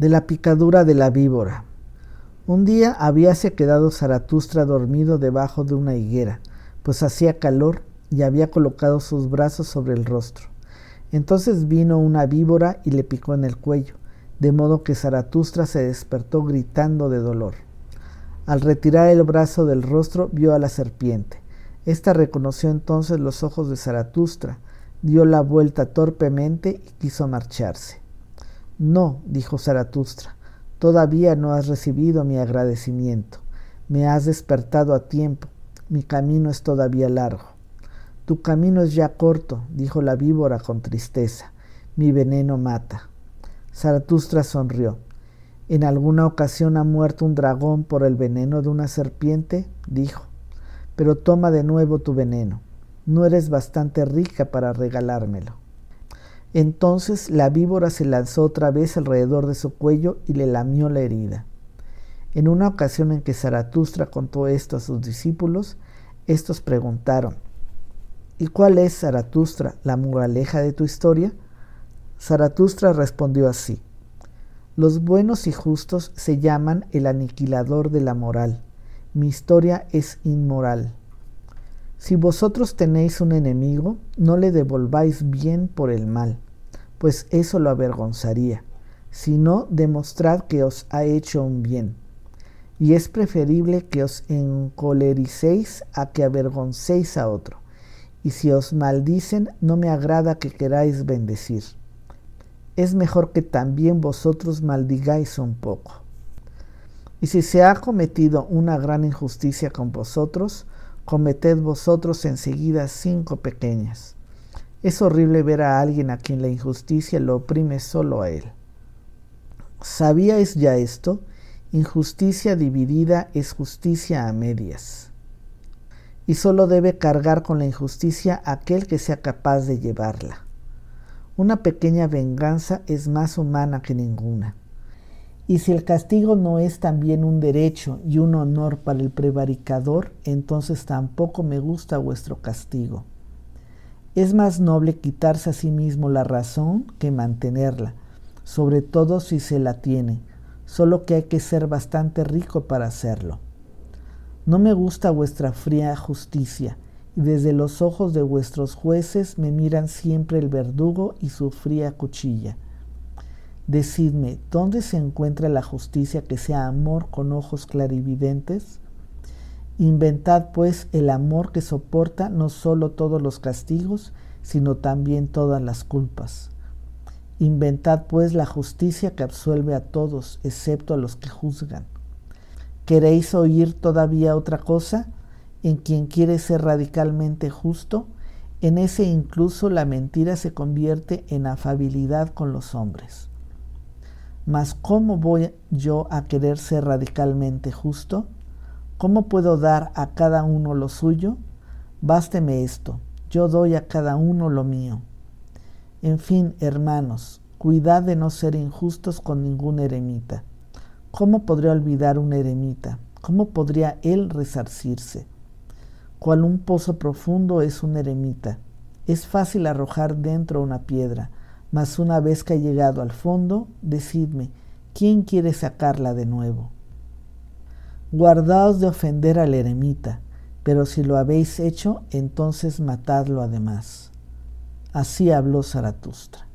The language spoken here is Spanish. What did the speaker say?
de la picadura de la víbora. Un día habíase quedado Zaratustra dormido debajo de una higuera, pues hacía calor y había colocado sus brazos sobre el rostro. Entonces vino una víbora y le picó en el cuello, de modo que Zaratustra se despertó gritando de dolor. Al retirar el brazo del rostro vio a la serpiente. Esta reconoció entonces los ojos de Zaratustra, dio la vuelta torpemente y quiso marcharse. No, dijo Zaratustra, todavía no has recibido mi agradecimiento. Me has despertado a tiempo. Mi camino es todavía largo. Tu camino es ya corto, dijo la víbora con tristeza. Mi veneno mata. Zaratustra sonrió. ¿En alguna ocasión ha muerto un dragón por el veneno de una serpiente? dijo. Pero toma de nuevo tu veneno. No eres bastante rica para regalármelo. Entonces la víbora se lanzó otra vez alrededor de su cuello y le lamió la herida. En una ocasión en que Zaratustra contó esto a sus discípulos, estos preguntaron, ¿Y cuál es, Zaratustra, la moraleja de tu historia? Zaratustra respondió así, Los buenos y justos se llaman el aniquilador de la moral. Mi historia es inmoral. Si vosotros tenéis un enemigo, no le devolváis bien por el mal, pues eso lo avergonzaría, sino demostrad que os ha hecho un bien. Y es preferible que os encolericéis a que avergoncéis a otro. Y si os maldicen, no me agrada que queráis bendecir. Es mejor que también vosotros maldigáis un poco. Y si se ha cometido una gran injusticia con vosotros, cometed vosotros enseguida cinco pequeñas. Es horrible ver a alguien a quien la injusticia lo oprime solo a él. ¿Sabíais ya esto? Injusticia dividida es justicia a medias. Y solo debe cargar con la injusticia aquel que sea capaz de llevarla. Una pequeña venganza es más humana que ninguna. Y si el castigo no es también un derecho y un honor para el prevaricador, entonces tampoco me gusta vuestro castigo. Es más noble quitarse a sí mismo la razón que mantenerla, sobre todo si se la tiene, solo que hay que ser bastante rico para hacerlo. No me gusta vuestra fría justicia, y desde los ojos de vuestros jueces me miran siempre el verdugo y su fría cuchilla. Decidme, ¿dónde se encuentra la justicia que sea amor con ojos clarividentes? Inventad pues el amor que soporta no solo todos los castigos, sino también todas las culpas. Inventad pues la justicia que absuelve a todos, excepto a los que juzgan. ¿Queréis oír todavía otra cosa? En quien quiere ser radicalmente justo, en ese incluso la mentira se convierte en afabilidad con los hombres. Mas ¿cómo voy yo a querer ser radicalmente justo? ¿Cómo puedo dar a cada uno lo suyo? Básteme esto, yo doy a cada uno lo mío. En fin, hermanos, cuidad de no ser injustos con ningún eremita. ¿Cómo podría olvidar un eremita? ¿Cómo podría él resarcirse? Cual un pozo profundo es un eremita. Es fácil arrojar dentro una piedra, mas una vez que ha llegado al fondo, decidme, ¿quién quiere sacarla de nuevo? Guardaos de ofender al eremita, pero si lo habéis hecho, entonces matadlo además. Así habló Zaratustra.